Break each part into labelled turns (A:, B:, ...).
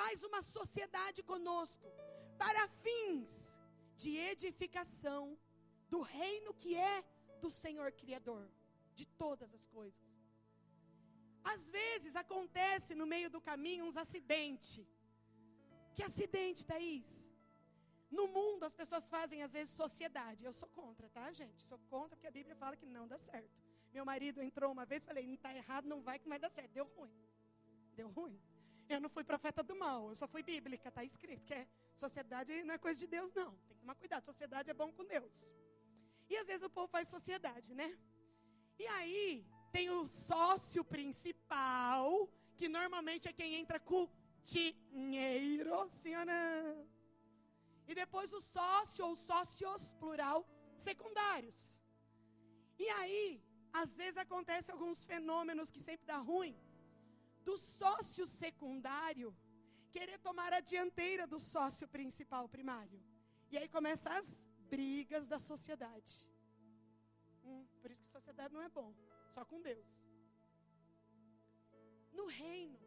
A: faz uma sociedade conosco para fins de edificação do reino que é do Senhor Criador de todas as coisas. Às vezes acontece no meio do caminho uns acidentes. Que acidente, Thaís? No mundo as pessoas fazem às vezes sociedade. Eu sou contra, tá, gente? Sou contra porque a Bíblia fala que não dá certo. Meu marido entrou uma vez, falei, não está errado, não vai que vai dar certo. Deu ruim. Deu ruim. Eu não fui profeta do mal, eu só fui bíblica, está escrito que é sociedade não é coisa de Deus, não. Tem que tomar cuidado, sociedade é bom com Deus. E às vezes o povo faz sociedade, né? E aí, tem o sócio principal, que normalmente é quem entra com dinheiro, sim ou não? E depois o sócio ou sócios, plural, secundários. E aí, às vezes acontece alguns fenômenos que sempre dá ruim. Do sócio secundário querer tomar a dianteira do sócio principal primário. E aí começam as brigas da sociedade. Hum, por isso que sociedade não é bom, só com Deus. No reino,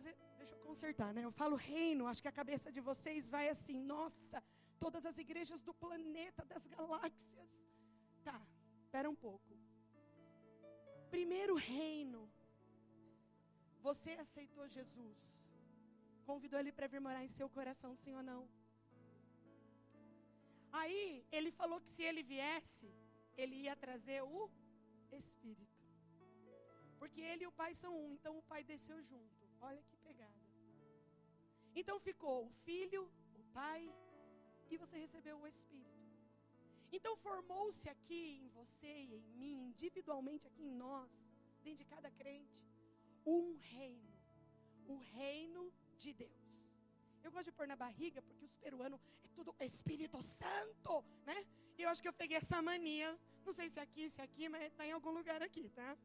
A: vezes, deixa eu consertar, né? Eu falo reino, acho que a cabeça de vocês vai assim, nossa, todas as igrejas do planeta, das galáxias. Tá, espera um pouco. Primeiro reino, você aceitou Jesus, convidou ele para vir morar em seu coração, sim ou não? Aí ele falou que se ele viesse, ele ia trazer o Espírito. Porque ele e o Pai são um, então o Pai desceu junto. Olha que pegada. Então ficou o Filho, o Pai, e você recebeu o Espírito. Então formou-se aqui em você e em mim, individualmente aqui em nós, dentro de cada crente, um reino. O reino de Deus. Eu gosto de pôr na barriga porque os peruanos é tudo Espírito Santo, né? E eu acho que eu peguei essa mania. Não sei se é aqui, se é aqui, mas está em algum lugar aqui, tá?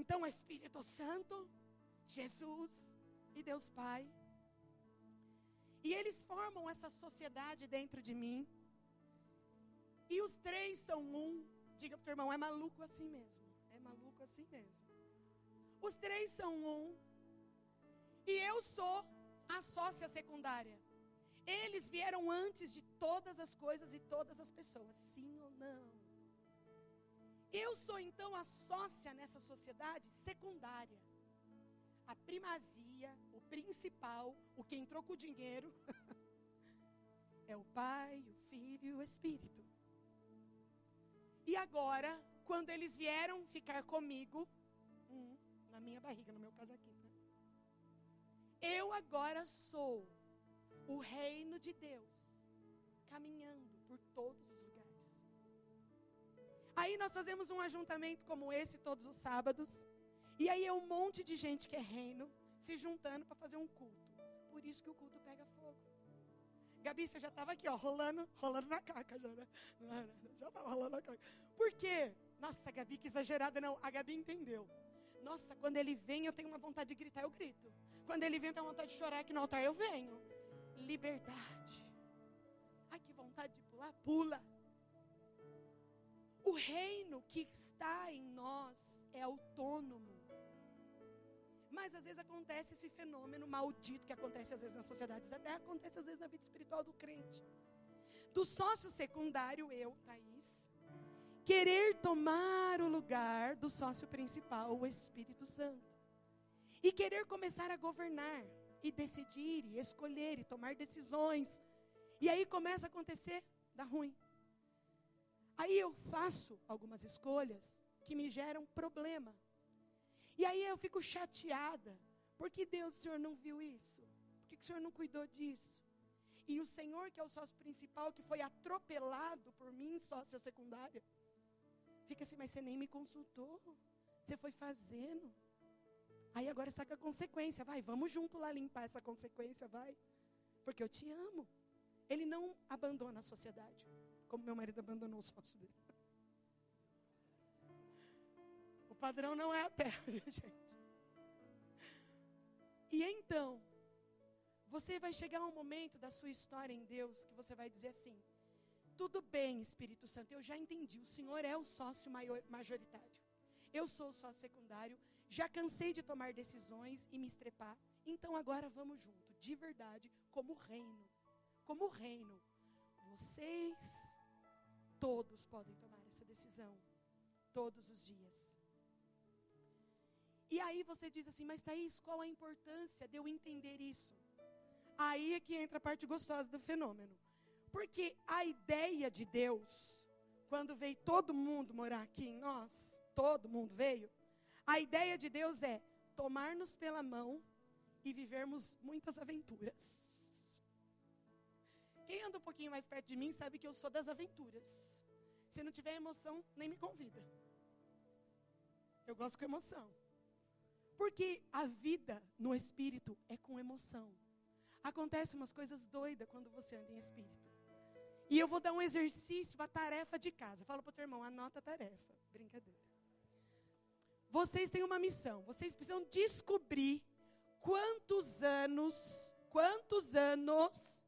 A: Então, Espírito Santo, Jesus e Deus Pai. E eles formam essa sociedade dentro de mim. E os três são um. Diga para o teu irmão, é maluco assim mesmo. É maluco assim mesmo. Os três são um. E eu sou a sócia secundária. Eles vieram antes de todas as coisas e todas as pessoas, sim ou não? Eu sou então a sócia nessa sociedade secundária. A primazia, o principal, o que entrou com o dinheiro, é o Pai, o Filho e o Espírito. E agora, quando eles vieram ficar comigo, hum, na minha barriga, no meu caso aqui, tá? Eu agora sou o reino de Deus, caminhando por todos os lugares. Aí nós fazemos um ajuntamento como esse todos os sábados. E aí é um monte de gente que é reino se juntando para fazer um culto. Por isso que o culto pega fogo. Gabi, você já estava aqui, ó, rolando, rolando na caca já, né? Já estava rolando na caca. Por quê? Nossa, Gabi, que exagerada. Não, a Gabi entendeu. Nossa, quando ele vem, eu tenho uma vontade de gritar, eu grito. Quando ele vem, eu tenho vontade de chorar aqui no altar, eu venho. Liberdade. Ai, que vontade de pular, pula. O reino que está em nós é autônomo. Mas às vezes acontece esse fenômeno maldito que acontece às vezes nas sociedades da terra, acontece às vezes na vida espiritual do crente. Do sócio secundário, eu, Thaís, querer tomar o lugar do sócio principal, o Espírito Santo. E querer começar a governar, e decidir, e escolher, e tomar decisões. E aí começa a acontecer, dá ruim. Aí eu faço algumas escolhas que me geram problema. E aí eu fico chateada. Por que Deus, o Senhor não viu isso? Por que o Senhor não cuidou disso? E o Senhor, que é o sócio principal, que foi atropelado por mim, sócia secundária, Fica assim, mas você nem me consultou. Você foi fazendo. Aí agora está com a consequência. Vai, vamos junto lá limpar essa consequência, vai. Porque eu te amo. Ele não abandona a sociedade, como meu marido abandonou o sócio dele. O padrão não é a terra, gente? E então, você vai chegar um momento da sua história em Deus que você vai dizer assim: tudo bem, Espírito Santo, eu já entendi. O Senhor é o sócio majoritário. Eu sou o sócio secundário. Já cansei de tomar decisões e me estrepar. Então agora vamos junto, de verdade, como reino. Como reino. Vocês todos podem tomar essa decisão. Todos os dias. E aí você diz assim, mas Thaís, qual a importância de eu entender isso? Aí é que entra a parte gostosa do fenômeno. Porque a ideia de Deus, quando veio todo mundo morar aqui em nós, todo mundo veio, a ideia de Deus é tomar-nos pela mão e vivermos muitas aventuras. Quem anda um pouquinho mais perto de mim sabe que eu sou das aventuras. Se não tiver emoção, nem me convida. Eu gosto com emoção. Porque a vida no espírito é com emoção. Acontecem umas coisas doidas quando você anda em espírito. E eu vou dar um exercício, uma tarefa de casa. Fala para o teu irmão, anota a tarefa. Brincadeira. Vocês têm uma missão. Vocês precisam descobrir quantos anos, quantos anos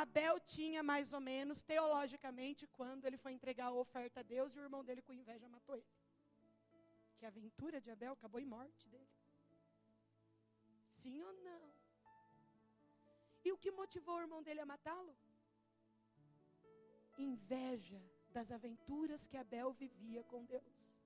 A: Abel tinha mais ou menos, teologicamente, quando ele foi entregar a oferta a Deus e o irmão dele com inveja matou ele. Que a aventura de Abel acabou em morte dele. Sim ou não? E o que motivou o irmão dele a matá-lo? Inveja das aventuras que Abel vivia com Deus.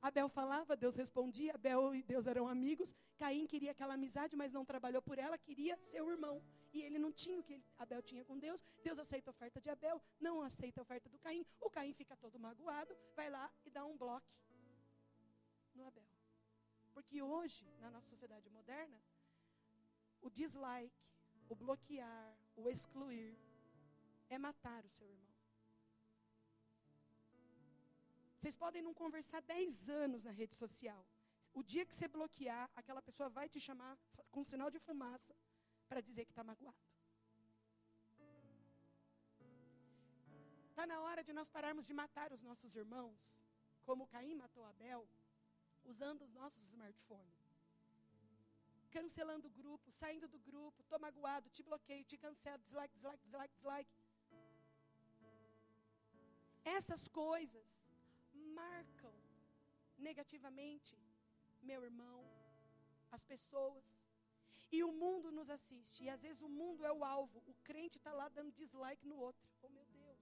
A: Abel falava, Deus respondia, Abel e Deus eram amigos. Caim queria aquela amizade, mas não trabalhou por ela, queria seu irmão. E ele não tinha o que Abel tinha com Deus. Deus aceita a oferta de Abel, não aceita a oferta do Caim. O Caim fica todo magoado, vai lá e dá um bloco no Abel. Porque hoje, na nossa sociedade moderna, o dislike, o bloquear, o excluir, é matar o seu irmão. Vocês podem não conversar 10 anos na rede social. O dia que você bloquear, aquela pessoa vai te chamar com um sinal de fumaça para dizer que está magoado. Está na hora de nós pararmos de matar os nossos irmãos, como Caim matou Abel, usando os nossos smartphones. Cancelando o grupo, saindo do grupo, tô magoado, te bloqueio, te cancelo, dislike, dislike, dislike, dislike. Essas coisas marcam negativamente meu irmão, as pessoas. E o mundo nos assiste. E às vezes o mundo é o alvo. O crente está lá dando dislike no outro. Oh, meu Deus.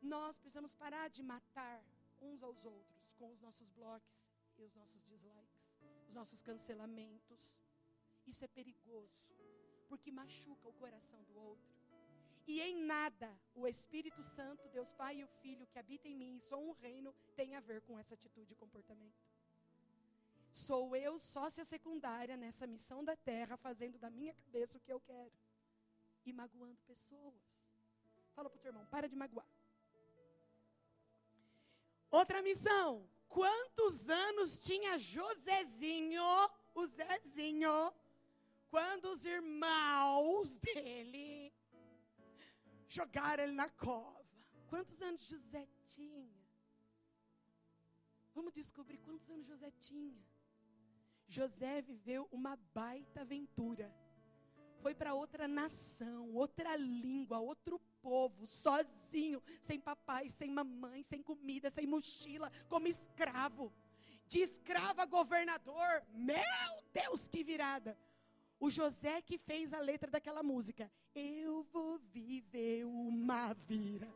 A: Nós precisamos parar de matar uns aos outros com os nossos bloques e os nossos dislikes, os nossos cancelamentos. Isso é perigoso, porque machuca o coração do outro. E em nada o Espírito Santo, Deus Pai e o Filho que habita em mim, sou um reino, tem a ver com essa atitude e comportamento. Sou eu sócia secundária nessa missão da terra, fazendo da minha cabeça o que eu quero e magoando pessoas. Fala para o teu irmão, para de magoar. Outra missão. Quantos anos tinha Josézinho, o Zezinho, quando os irmãos dele jogaram ele na cova. Quantos anos José tinha? Vamos descobrir quantos anos José tinha. José viveu uma baita aventura. Foi para outra nação, outra língua, outro povo, sozinho, sem papai, sem mamãe, sem comida, sem mochila, como escravo. De escravo a governador. Meu Deus, que virada! O José que fez a letra daquela música. Eu vou viver uma vira.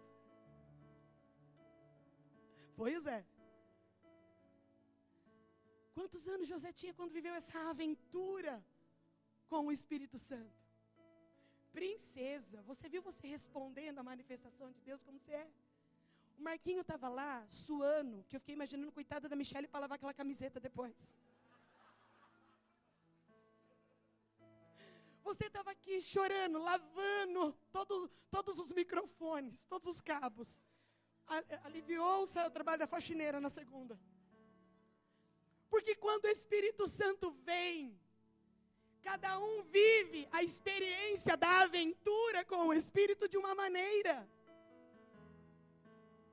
A: Foi o Zé. Quantos anos José tinha quando viveu essa aventura com o Espírito Santo? Princesa, você viu você respondendo a manifestação de Deus como você é? O Marquinho estava lá, suando, que eu fiquei imaginando, coitada da Michelle, para lavar aquela camiseta depois. Você estava aqui chorando, lavando todos, todos os microfones, todos os cabos. Aliviou o trabalho da faxineira na segunda. Porque quando o Espírito Santo vem, cada um vive a experiência da aventura com o Espírito de uma maneira.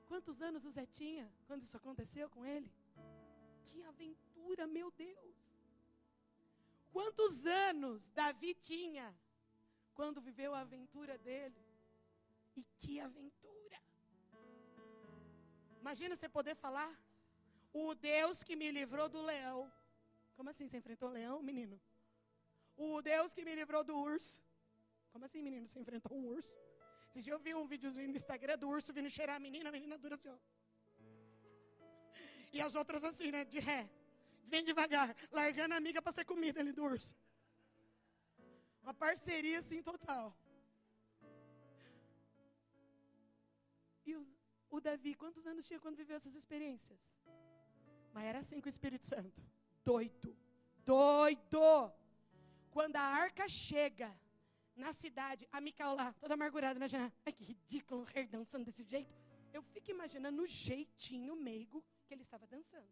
A: Quantos anos o Zé tinha quando isso aconteceu com ele? Que aventura, meu Deus! Quantos anos Davi tinha quando viveu a aventura dele? E que aventura! Imagina você poder falar. O Deus que me livrou do leão. Como assim você enfrentou o leão, menino? O Deus que me livrou do urso. Como assim, menino? Você enfrentou um urso? Esses dias eu vi um videozinho no Instagram do urso vindo cheirar a menina, a menina dura assim, ó. E as outras assim, né? De ré. Bem devagar. Largando a amiga para ser comida ali do urso. Uma parceria assim total. E o, o Davi, quantos anos tinha quando viveu essas experiências? Mas era assim com o Espírito Santo. Doido. Doido. Quando a arca chega na cidade, a Micael lá, toda amargurada na janela. Ai, que ridículo, um dançando desse jeito. Eu fico imaginando o jeitinho meigo que ele estava dançando.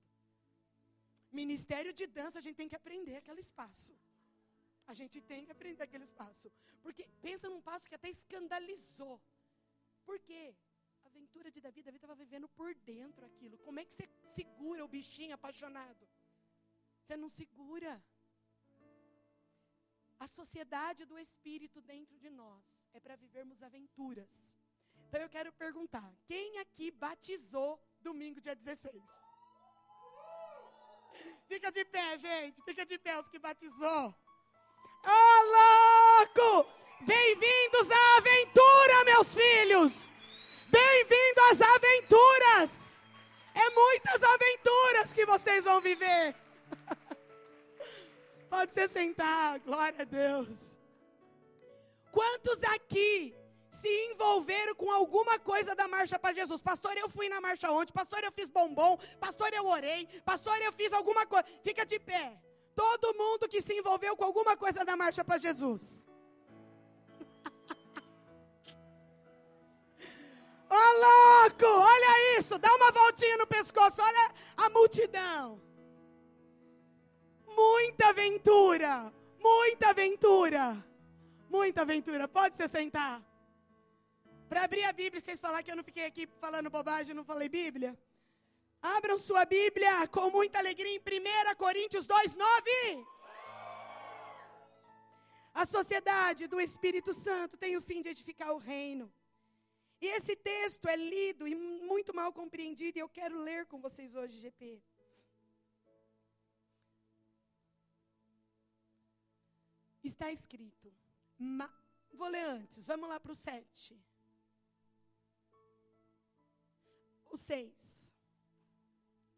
A: Ministério de dança, a gente tem que aprender aquele espaço. A gente tem que aprender aquele espaço. Porque pensa num passo que até escandalizou. Por quê? A aventura de Davi, Davi estava vivendo por dentro aquilo. Como é que você segura o bichinho apaixonado? Você não segura. A sociedade do Espírito dentro de nós é para vivermos aventuras. Então eu quero perguntar: quem aqui batizou domingo, dia 16? Fica de pé, gente. Fica de pé os que batizou. Ô oh, louco! Bem-vindos à aventura, meus filhos! Bem-vindo às aventuras! É muitas aventuras que vocês vão viver. Pode se sentar, glória a Deus. Quantos aqui se envolveram com alguma coisa da marcha para Jesus? Pastor, eu fui na marcha ontem. Pastor, eu fiz bombom. Pastor, eu orei. Pastor, eu fiz alguma coisa. Fica de pé. Todo mundo que se envolveu com alguma coisa da marcha para Jesus. Ô oh, louco, olha isso, dá uma voltinha no pescoço, olha a multidão. Muita aventura, muita aventura, muita aventura. Pode se sentar. Para abrir a Bíblia, vocês falar que eu não fiquei aqui falando bobagem, não falei Bíblia. Abram sua Bíblia com muita alegria em 1 Coríntios 2, 9. A sociedade do Espírito Santo tem o fim de edificar o reino. E esse texto é lido e muito mal compreendido, e eu quero ler com vocês hoje, GP. Está escrito. Vou ler antes, vamos lá para o 7. O 6.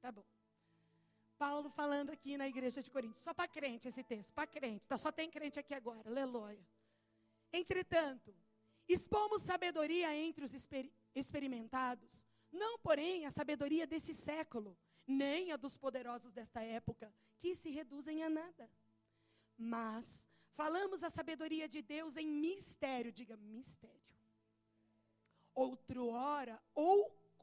A: Tá bom. Paulo falando aqui na igreja de Corinto. Só para crente esse texto, para crente. Tá, só tem crente aqui agora, aleluia. Entretanto, expomos sabedoria entre os exper experimentados, não, porém, a sabedoria desse século, nem a dos poderosos desta época, que se reduzem a nada. Mas Falamos a sabedoria de Deus em mistério, diga mistério. Outrora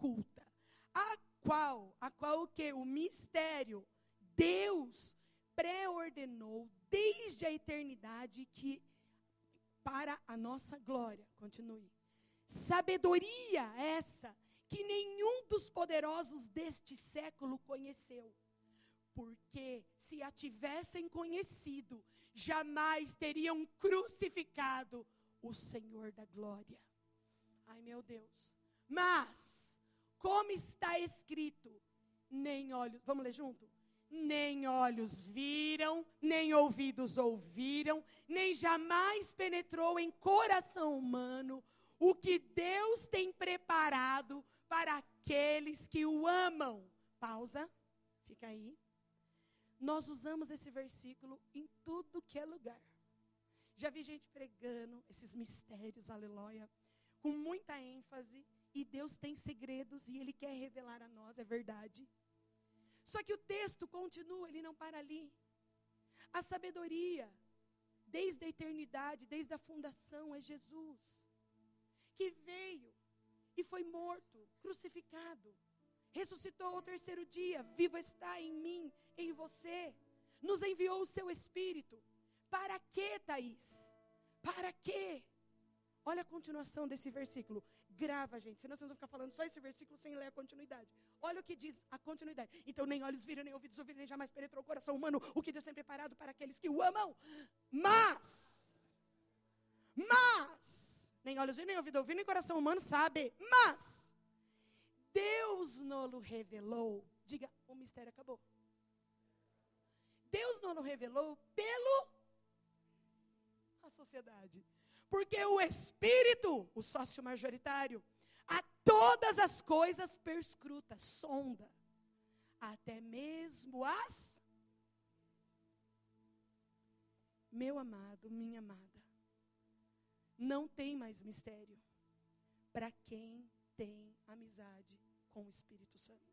A: oculta, a qual, a qual o que? O mistério Deus pré-ordenou desde a eternidade que para a nossa glória. Continue. Sabedoria essa que nenhum dos poderosos deste século conheceu. Porque se a tivessem conhecido, jamais teriam crucificado o Senhor da glória. Ai, meu Deus. Mas, como está escrito, nem olhos, vamos ler junto? Nem olhos viram, nem ouvidos ouviram, nem jamais penetrou em coração humano o que Deus tem preparado para aqueles que o amam. Pausa, fica aí. Nós usamos esse versículo em tudo que é lugar. Já vi gente pregando esses mistérios, aleluia, com muita ênfase, e Deus tem segredos e Ele quer revelar a nós, é verdade. Só que o texto continua, ele não para ali. A sabedoria, desde a eternidade, desde a fundação, é Jesus, que veio e foi morto, crucificado ressuscitou ao terceiro dia, vivo está em mim, em você, nos enviou o seu Espírito. Para quê, Thaís? Para quê? Olha a continuação desse versículo. Grava, gente, senão vocês vão ficar falando só esse versículo sem ler a continuidade. Olha o que diz a continuidade. Então, nem olhos viram, nem ouvidos ouviram, nem jamais penetrou o coração humano o que Deus tem preparado para aqueles que o amam. Mas, mas, nem olhos viram, nem ouvidos ouviram, nem coração humano sabe. Mas, Deus nos revelou Diga, o mistério acabou. Deus não revelou pelo a sociedade. Porque o espírito, o sócio majoritário, a todas as coisas perscruta, sonda, até mesmo as Meu amado, minha amada, não tem mais mistério para quem tem amizade com o Espírito Santo.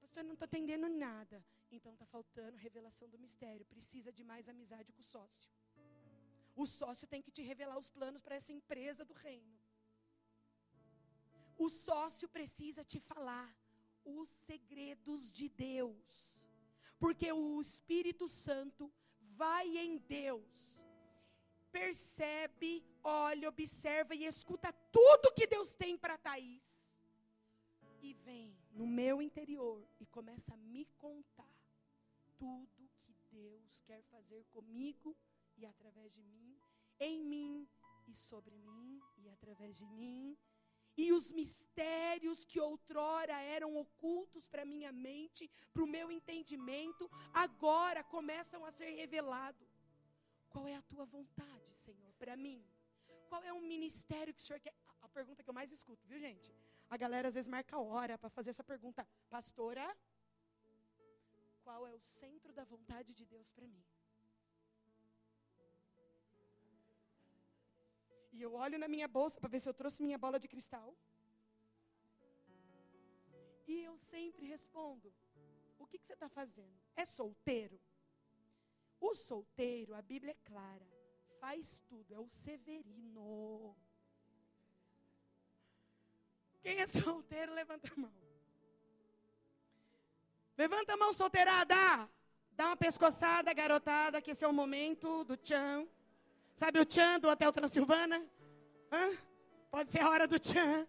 A: Pastor, não está entendendo nada. Então está faltando revelação do mistério. Precisa de mais amizade com o sócio. O sócio tem que te revelar os planos para essa empresa do reino. O sócio precisa te falar os segredos de Deus. Porque o Espírito Santo vai em Deus, percebe, olha, observa e escuta tudo que Deus tem para Thaís. E vem no meu interior e começa a me contar tudo que Deus quer fazer comigo e através de mim, em mim e sobre mim e através de mim e os mistérios que outrora eram ocultos para minha mente, para o meu entendimento, agora começam a ser revelados. Qual é a tua vontade, Senhor, para mim? Qual é o ministério que o Senhor quer? A pergunta que eu mais escuto, viu, gente? A galera às vezes marca hora para fazer essa pergunta. Pastora, qual é o centro da vontade de Deus para mim? E eu olho na minha bolsa para ver se eu trouxe minha bola de cristal. E eu sempre respondo: O que, que você está fazendo? É solteiro? O solteiro, a Bíblia é clara, faz tudo, é o severino. Quem é solteiro, levanta a mão. Levanta a mão, solteirada. Dá uma pescoçada, garotada, que esse é o momento do tchan. Sabe o tchan do Hotel Transilvana? Hã? Pode ser a hora do tchan.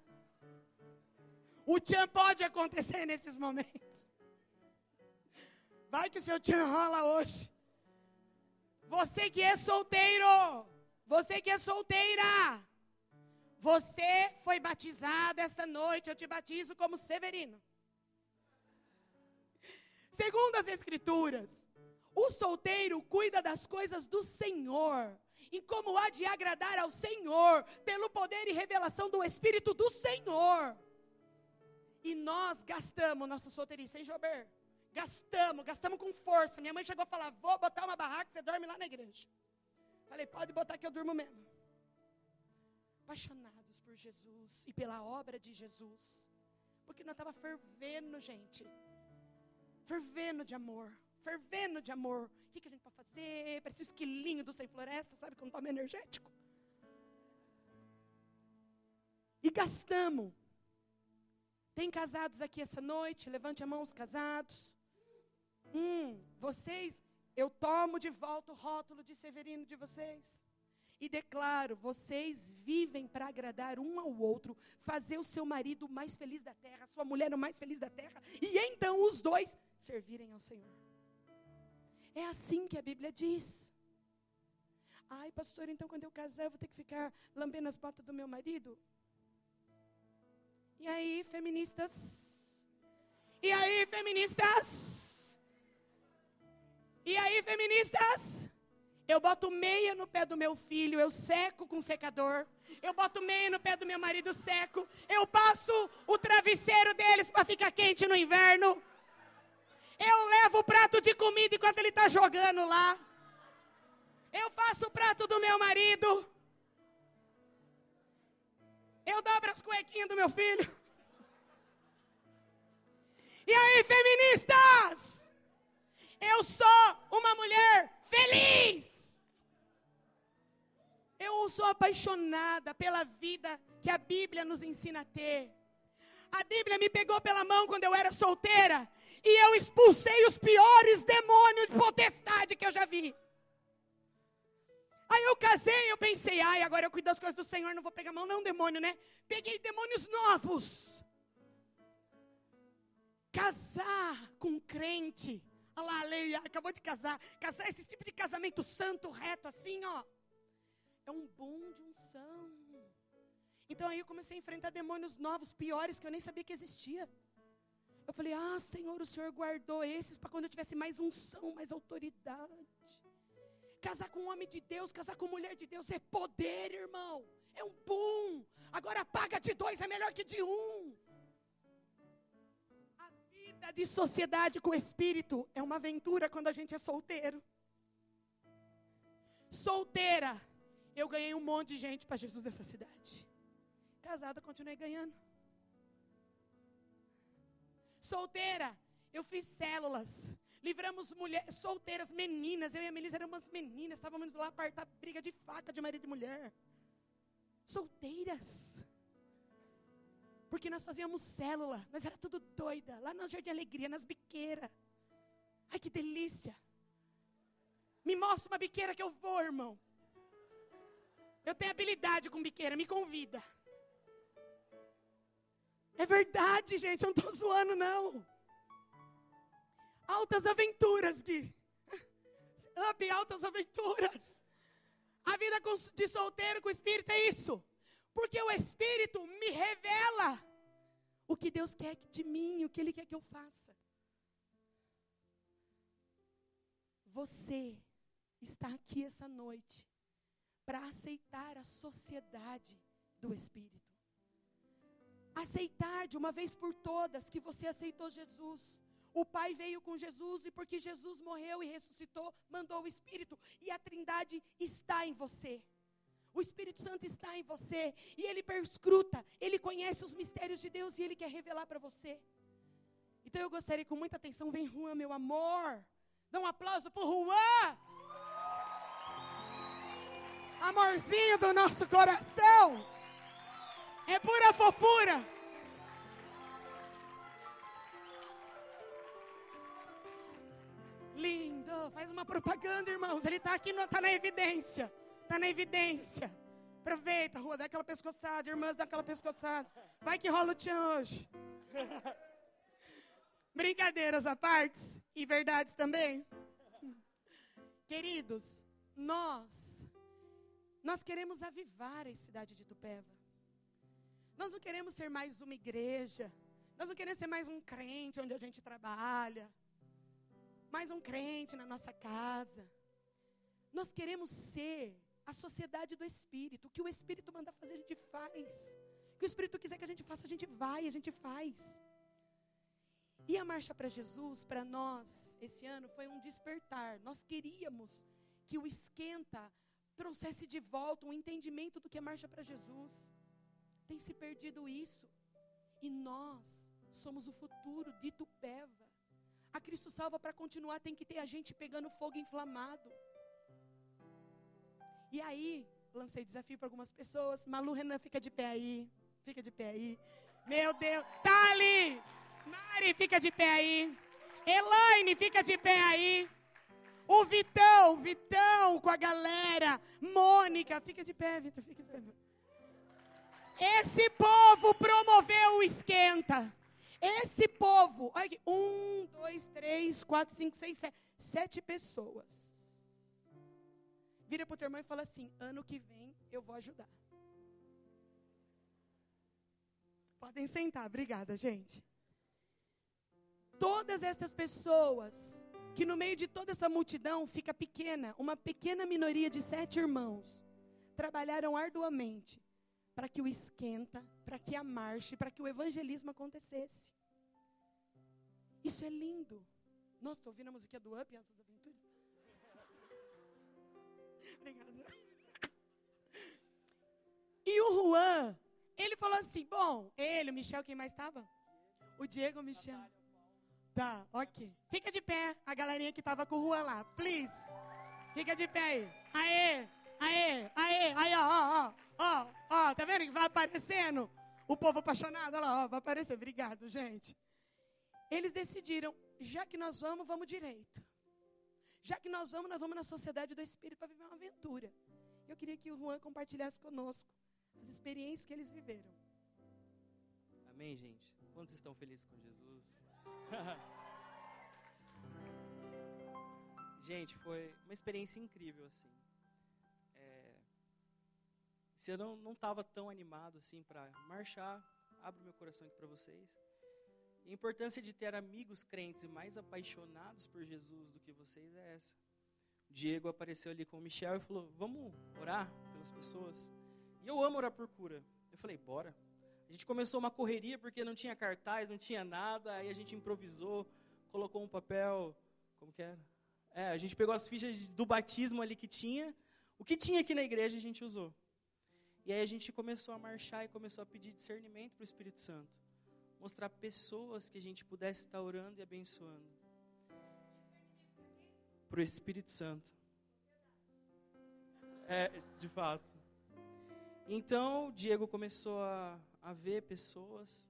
A: O tchan pode acontecer nesses momentos. Vai que o seu tchan rola hoje. Você que é solteiro, você que é solteira, você foi batizado esta noite, eu te batizo como Severino. Segundo as Escrituras, o solteiro cuida das coisas do Senhor em como há de agradar ao Senhor, pelo poder e revelação do Espírito do Senhor. E nós gastamos nossa solteirice, sem Jober? Gastamos, gastamos com força. Minha mãe chegou a falar: vou botar uma barraca, você dorme lá na igreja. Falei, pode botar que eu durmo mesmo. Apaixonados por Jesus e pela obra de Jesus. Porque nós estava fervendo, gente. Fervendo de amor fervendo de amor. O que, que a gente pode fazer? Parece o esquilinho do Sem Floresta, sabe? Quando toma energético. E gastamos. Tem casados aqui essa noite? Levante a mão os casados. Hum, vocês, eu tomo de volta o rótulo de Severino de vocês. E declaro, vocês vivem para agradar um ao outro, fazer o seu marido mais feliz da terra, a sua mulher o mais feliz da terra, e então os dois servirem ao Senhor. É assim que a Bíblia diz. Ai, pastor, então quando eu casar eu vou ter que ficar lambendo as botas do meu marido? E aí, feministas? E aí, feministas? E aí, feministas? Eu boto meia no pé do meu filho, eu seco com secador. Eu boto meia no pé do meu marido, seco. Eu passo o travesseiro deles para ficar quente no inverno. Eu levo o prato de comida enquanto ele está jogando lá. Eu faço o prato do meu marido. Eu dobro as cuequinhas do meu filho. E aí, feministas? Eu sou uma mulher feliz. Eu sou apaixonada pela vida que a Bíblia nos ensina a ter. A Bíblia me pegou pela mão quando eu era solteira e eu expulsei os piores demônios de potestade que eu já vi. Aí eu casei, eu pensei, ai, agora eu cuido das coisas do Senhor, não vou pegar mão, não, demônio, né? Peguei demônios novos. Casar com crente. Olha lá, Leia, acabou de casar. Casar esse tipo de casamento santo, reto, assim, ó. É um bom de unção. Então aí eu comecei a enfrentar demônios novos, piores, que eu nem sabia que existia. Eu falei: Ah, Senhor, o Senhor guardou esses para quando eu tivesse mais unção, mais autoridade. Casar com um homem de Deus, casar com mulher de Deus é poder, irmão. É um boom. Agora paga de dois é melhor que de um. A vida de sociedade com o Espírito é uma aventura quando a gente é solteiro. Solteira, eu ganhei um monte de gente para Jesus nessa cidade. Casada, continuei ganhando. Solteira, eu fiz células. Livramos mulheres solteiras, meninas. Eu e a Melissa éramos meninas. Estávamos lá apartar briga de faca de marido e mulher. Solteiras. Porque nós fazíamos célula. Nós era tudo doida. Lá no Jardim Alegria, nas biqueiras. Ai, que delícia. Me mostra uma biqueira que eu vou, irmão. Eu tenho habilidade com biqueira, me convida. É verdade, gente, eu não estou zoando, não. Altas aventuras, Gui. Up, altas aventuras. A vida de solteiro com o Espírito é isso. Porque o Espírito me revela o que Deus quer de mim, o que Ele quer que eu faça. Você está aqui essa noite para aceitar a sociedade do Espírito. Aceitar de uma vez por todas que você aceitou Jesus. O Pai veio com Jesus e porque Jesus morreu e ressuscitou, mandou o Espírito. E a Trindade está em você. O Espírito Santo está em você. E ele perscruta, ele conhece os mistérios de Deus e ele quer revelar para você. Então eu gostaria com muita atenção, vem Juan, meu amor. Dá um aplauso para Juan. Amorzinho do nosso coração. É pura fofura. Lindo. Faz uma propaganda, irmãos. Ele está aqui, está na evidência. Está na evidência. Aproveita, rua, dá aquela pescoçada. Irmãs, dá aquela pescoçada. Vai que rola o tchan hoje. Brincadeiras à parte e verdades também. Queridos, nós nós queremos avivar a cidade de Tupéva. Nós não queremos ser mais uma igreja. Nós não queremos ser mais um crente onde a gente trabalha. Mais um crente na nossa casa. Nós queremos ser a sociedade do Espírito. O que o Espírito manda fazer, a gente faz. O que o Espírito quiser que a gente faça, a gente vai, a gente faz. E a marcha para Jesus, para nós, esse ano, foi um despertar. Nós queríamos que o esquenta trouxesse de volta um entendimento do que é marcha para Jesus. Tem se perdido isso. E nós somos o futuro de Tupéva. A Cristo Salva para continuar tem que ter a gente pegando fogo inflamado. E aí, lancei desafio para algumas pessoas. Malu Renan, fica de pé aí. Fica de pé aí. Meu Deus. Tali! Mari, fica de pé aí. Elaine, fica de pé aí. O Vitão, Vitão com a galera. Mônica, fica de pé, Vitor, fica de pé. Esse povo promoveu o esquenta. Esse povo, olha aqui, um, dois, três, quatro, cinco, seis, sete, sete pessoas. Vira para o teu irmão e fala assim: ano que vem eu vou ajudar. Podem sentar, obrigada, gente. Todas essas pessoas que no meio de toda essa multidão fica pequena, uma pequena minoria de sete irmãos, trabalharam arduamente para que o esquenta, para que a marche, para que o evangelismo acontecesse. Isso é lindo. Nossa, estou ouvindo a musiquinha do Up e as aventuras. Obrigada. E o Juan, ele falou assim: bom, ele, o Michel, quem mais estava? O Diego, o Michel. Tá, ok. Fica de pé, a galerinha que tava com o Juan lá, please. Fica de pé aí. Aê, aê, aê, ó, que vai aparecendo? O povo apaixonado, olha lá, ó, vai aparecer. Obrigado, gente. Eles decidiram, já que nós vamos, vamos direito. Já que nós vamos, nós vamos na sociedade do Espírito para viver uma aventura. Eu queria que o Juan compartilhasse conosco as experiências que eles viveram.
B: Amém, gente? Quantos estão felizes com Jesus? Gente, foi uma experiência incrível, assim. Se eu não estava tão animado, assim, para marchar, abro meu coração aqui para vocês. a importância de ter amigos crentes e mais apaixonados por Jesus do que vocês é essa. O Diego apareceu ali com o Michel e falou: Vamos orar pelas pessoas? E eu amo orar por cura. Eu falei: Bora. A gente começou uma correria porque não tinha cartaz, não tinha nada, aí a gente improvisou, colocou um papel. Como que era? É, a gente pegou as fichas do batismo ali que tinha. O que tinha aqui na igreja a gente usou. E aí a gente começou a marchar e começou a pedir discernimento para o Espírito Santo mostrar pessoas que a gente pudesse estar orando e abençoando. Para o Espírito Santo. É, de fato. Então, Diego começou a, a ver pessoas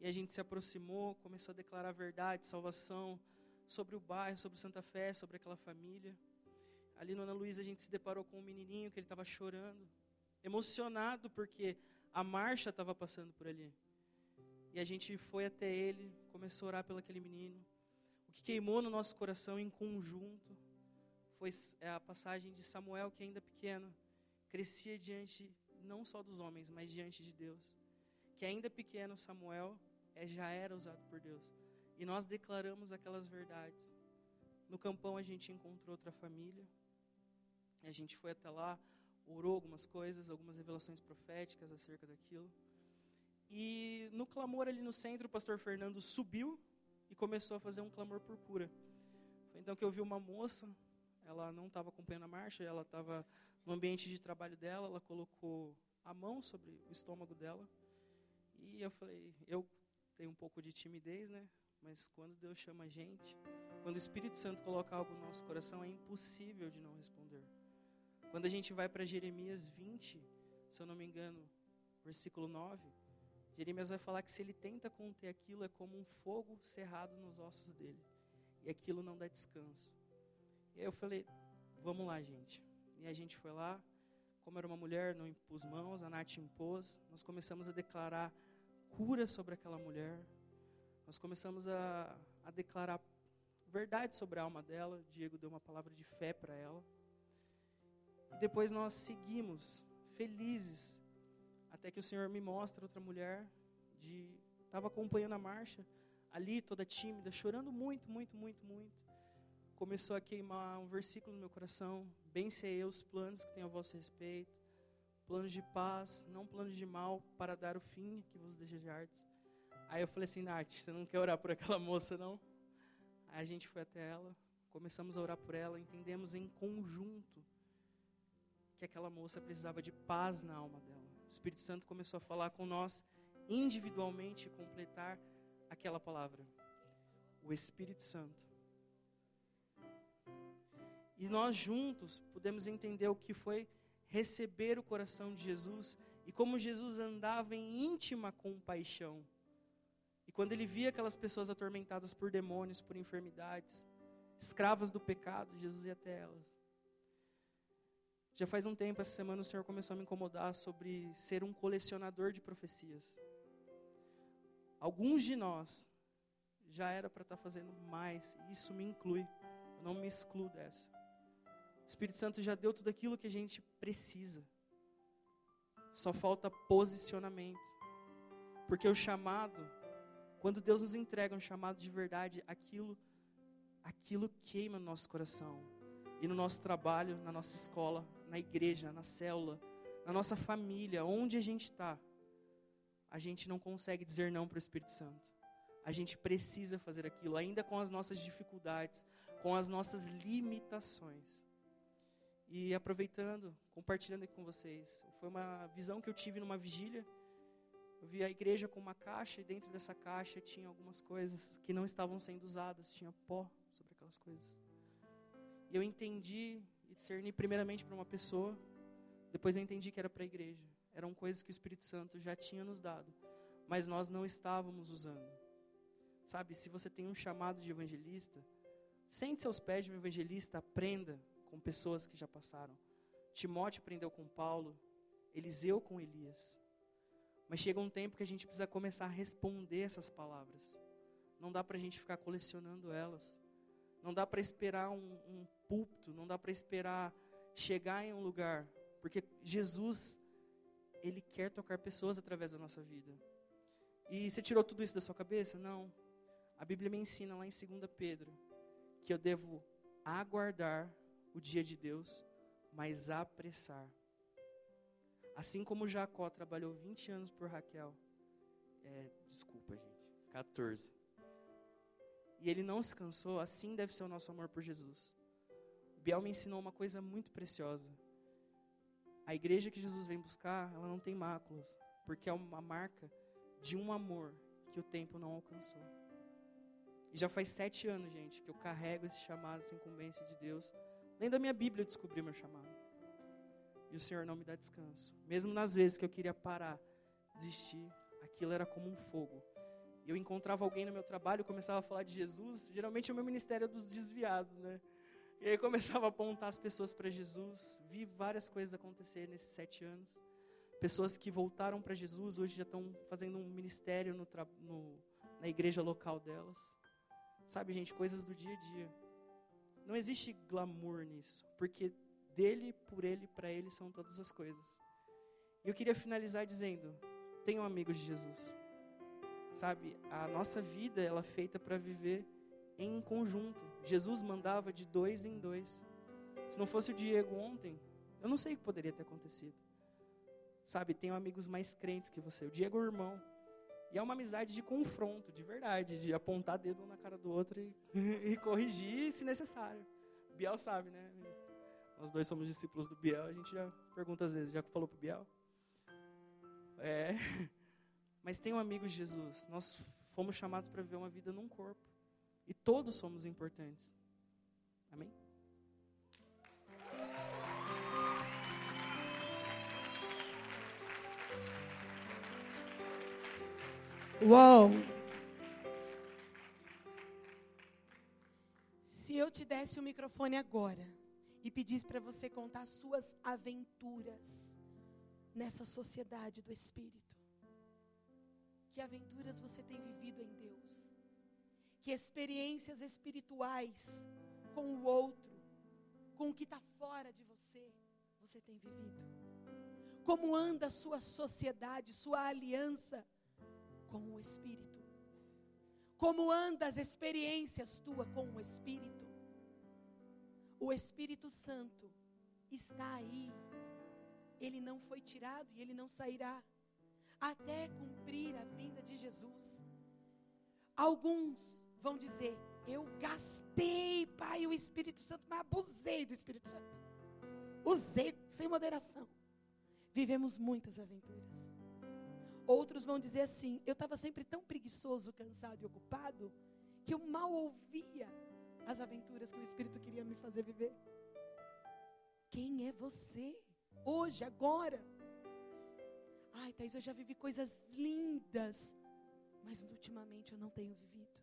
B: e a gente se aproximou, começou a declarar a verdade, salvação sobre o bairro, sobre Santa Fé, sobre aquela família. Ali no Ana Luísa a gente se deparou com um menininho que ele estava chorando, emocionado porque a marcha estava passando por ali. E a gente foi até ele, começou a orar pelo aquele menino. O que queimou no nosso coração em conjunto foi é, a passagem de Samuel, que ainda pequeno, crescia diante não só dos homens, mas diante de Deus. Que ainda pequeno Samuel é, já era usado por Deus. E nós declaramos aquelas verdades. No campão a gente encontrou outra família. A gente foi até lá, orou algumas coisas, algumas revelações proféticas acerca daquilo. E no clamor ali no centro, o pastor Fernando subiu e começou a fazer um clamor por cura. Foi então que eu vi uma moça, ela não estava acompanhando a marcha, ela estava no ambiente de trabalho dela, ela colocou a mão sobre o estômago dela. E eu falei, eu tenho um pouco de timidez, né? Mas quando Deus chama a gente, quando o Espírito Santo coloca algo no nosso coração, é impossível de não responder. Quando a gente vai para Jeremias 20, se eu não me engano, versículo 9, Jeremias vai falar que se ele tenta conter aquilo, é como um fogo cerrado nos ossos dele. E aquilo não dá descanso. E aí eu falei, vamos lá, gente. E a gente foi lá, como era uma mulher, não impus mãos, a Nath impôs. Nós começamos a declarar cura sobre aquela mulher. Nós começamos a, a declarar verdade sobre a alma dela. Diego deu uma palavra de fé para ela. E depois nós seguimos, felizes, até que o Senhor me mostra outra mulher de estava acompanhando a marcha ali toda tímida, chorando muito, muito, muito, muito. Começou a queimar um versículo no meu coração: bem sei eu os planos que tenho a vosso respeito, planos de paz, não planos de mal, para dar o fim que vos desejardes. Aí eu falei assim, Nath, você não quer orar por aquela moça, não? Aí a gente foi até ela, começamos a orar por ela, entendemos em conjunto que aquela moça precisava de paz na alma dela. O Espírito Santo começou a falar com nós individualmente e completar aquela palavra. O Espírito Santo. E nós juntos podemos entender o que foi receber o coração de Jesus e como Jesus andava em íntima compaixão. E quando ele via aquelas pessoas atormentadas por demônios, por enfermidades, escravas do pecado, Jesus ia até elas. Já faz um tempo, essa semana, o Senhor começou a me incomodar sobre ser um colecionador de profecias. Alguns de nós já era para estar tá fazendo mais, isso me inclui, eu não me excluo dessa. O Espírito Santo já deu tudo aquilo que a gente precisa, só falta posicionamento, porque o chamado, quando Deus nos entrega um chamado de verdade, aquilo, aquilo queima no nosso coração, e no nosso trabalho, na nossa escola, na igreja, na célula, na nossa família, onde a gente está, a gente não consegue dizer não para o Espírito Santo. A gente precisa fazer aquilo, ainda com as nossas dificuldades, com as nossas limitações. E aproveitando, compartilhando aqui com vocês, foi uma visão que eu tive numa vigília. Eu vi a igreja com uma caixa e dentro dessa caixa tinha algumas coisas que não estavam sendo usadas, tinha pó sobre aquelas coisas. E eu entendi discernir primeiramente para uma pessoa, depois eu entendi que era para a igreja. Eram coisas que o Espírito Santo já tinha nos dado, mas nós não estávamos usando. Sabe, se você tem um chamado de evangelista, sente seus pés de um evangelista, aprenda com pessoas que já passaram. Timóteo aprendeu com Paulo, Eliseu com Elias. Mas chega um tempo que a gente precisa começar a responder essas palavras. Não dá para a gente ficar colecionando elas. Não dá para esperar um, um púlpito, não dá para esperar chegar em um lugar, porque Jesus, Ele quer tocar pessoas através da nossa vida. E você tirou tudo isso da sua cabeça? Não. A Bíblia me ensina lá em 2 Pedro que eu devo aguardar o dia de Deus, mas apressar. Assim como Jacó trabalhou 20 anos por Raquel, é, desculpa, gente, 14. E ele não se cansou, assim deve ser o nosso amor por Jesus. Biel me ensinou uma coisa muito preciosa. A igreja que Jesus vem buscar, ela não tem máculas, porque é uma marca de um amor que o tempo não alcançou. E já faz sete anos, gente, que eu carrego esse chamado, essa incumbência de Deus. Nem da minha Bíblia eu descobri meu chamado. E o Senhor não me dá descanso. Mesmo nas vezes que eu queria parar, desistir, aquilo era como um fogo. Eu encontrava alguém no meu trabalho, começava a falar de Jesus. Geralmente é o meu ministério é dos desviados, né? E aí começava a apontar as pessoas para Jesus. Vi várias coisas acontecer nesses sete anos. Pessoas que voltaram para Jesus hoje já estão fazendo um ministério no, no, na igreja local delas. Sabe, gente, coisas do dia a dia. Não existe glamour nisso, porque dele, por ele, para ele são todas as coisas. E eu queria finalizar dizendo: tenham amigos de Jesus. Sabe, a nossa vida ela é feita para viver em conjunto. Jesus mandava de dois em dois. Se não fosse o Diego ontem, eu não sei o que poderia ter acontecido. Sabe, tenho amigos mais crentes que você. O Diego é o irmão. E é uma amizade de confronto, de verdade, de apontar dedo um na cara do outro e, e corrigir se necessário. Biel sabe, né? Nós dois somos discípulos do Biel, a gente já pergunta às vezes, já falou pro Biel? É. Mas tenho amigos de Jesus. Nós fomos chamados para viver uma vida num corpo. E todos somos importantes. Amém?
A: Uou! Se eu te desse o microfone agora e pedisse para você contar suas aventuras nessa sociedade do Espírito, que aventuras você tem vivido em Deus? que experiências espirituais com o outro, com o que está fora de você, você tem vivido. Como anda a sua sociedade, sua aliança com o Espírito. Como anda as experiências tua com o Espírito. O Espírito Santo está aí. Ele não foi tirado e ele não sairá até cumprir a vinda de Jesus. Alguns vão dizer: Eu gastei, Pai, o Espírito Santo, mas abusei do Espírito Santo. Usei sem moderação. Vivemos muitas aventuras. Outros vão dizer assim: Eu estava sempre tão preguiçoso, cansado e ocupado, que eu mal ouvia as aventuras que o Espírito queria me fazer viver. Quem é você? Hoje, agora. Ai, Thaís, eu já vivi coisas lindas, mas ultimamente eu não tenho vivido.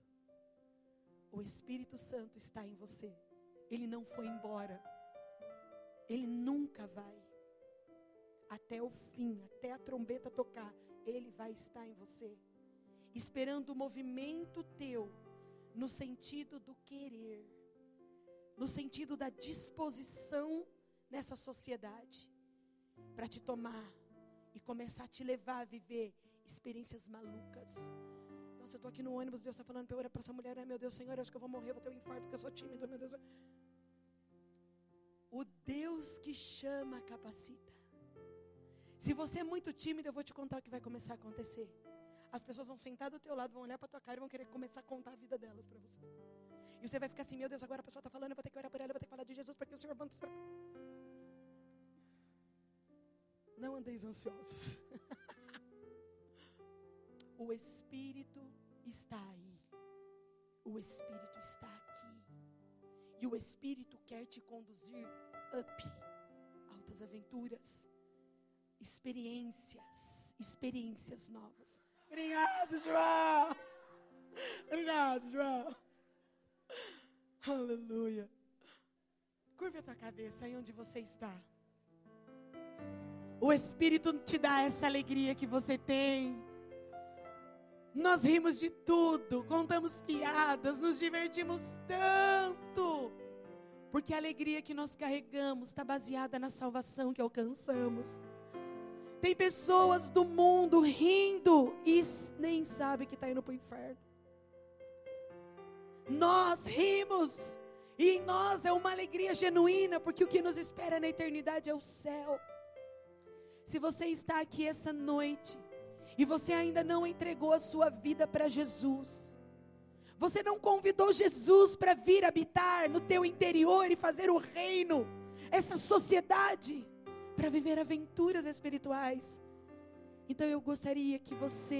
A: O Espírito Santo está em você. Ele não foi embora. Ele nunca vai. Até o fim, até a trombeta tocar, ele vai estar em você. Esperando o movimento teu no sentido do querer, no sentido da disposição nessa sociedade, para te tomar e começar a te levar a viver experiências malucas, nossa, eu estou aqui no ônibus, Deus está falando para eu orar para essa mulher. Ai, meu Deus, Senhor, eu acho que eu vou morrer, vou ter um infarto porque eu sou tímido, meu Deus. O Deus que chama capacita. Se você é muito tímido, eu vou te contar o que vai começar a acontecer. As pessoas vão sentar do teu lado, vão olhar para tua cara e vão querer começar a contar a vida delas para você. E você vai ficar assim, meu Deus, agora a pessoa está falando, eu vou ter que orar por ela, eu vou ter que falar de Jesus, porque o Senhor manda. Não andeis ansiosos. O Espírito está aí. O Espírito está aqui. E o Espírito quer te conduzir up altas aventuras, experiências, experiências novas. Obrigado, João. Obrigado, João. Aleluia. Curva a tua cabeça aí onde você está. O Espírito te dá essa alegria que você tem nós rimos de tudo, contamos piadas, nos divertimos tanto. Porque a alegria que nós carregamos está baseada na salvação que alcançamos. Tem pessoas do mundo rindo e nem sabe que está indo para o inferno. Nós rimos e em nós é uma alegria genuína, porque o que nos espera na eternidade é o céu. Se você está aqui essa noite e você ainda não entregou a sua vida para Jesus, você não convidou Jesus para vir habitar no teu interior e fazer o reino, essa sociedade, para viver aventuras espirituais. Então eu gostaria que você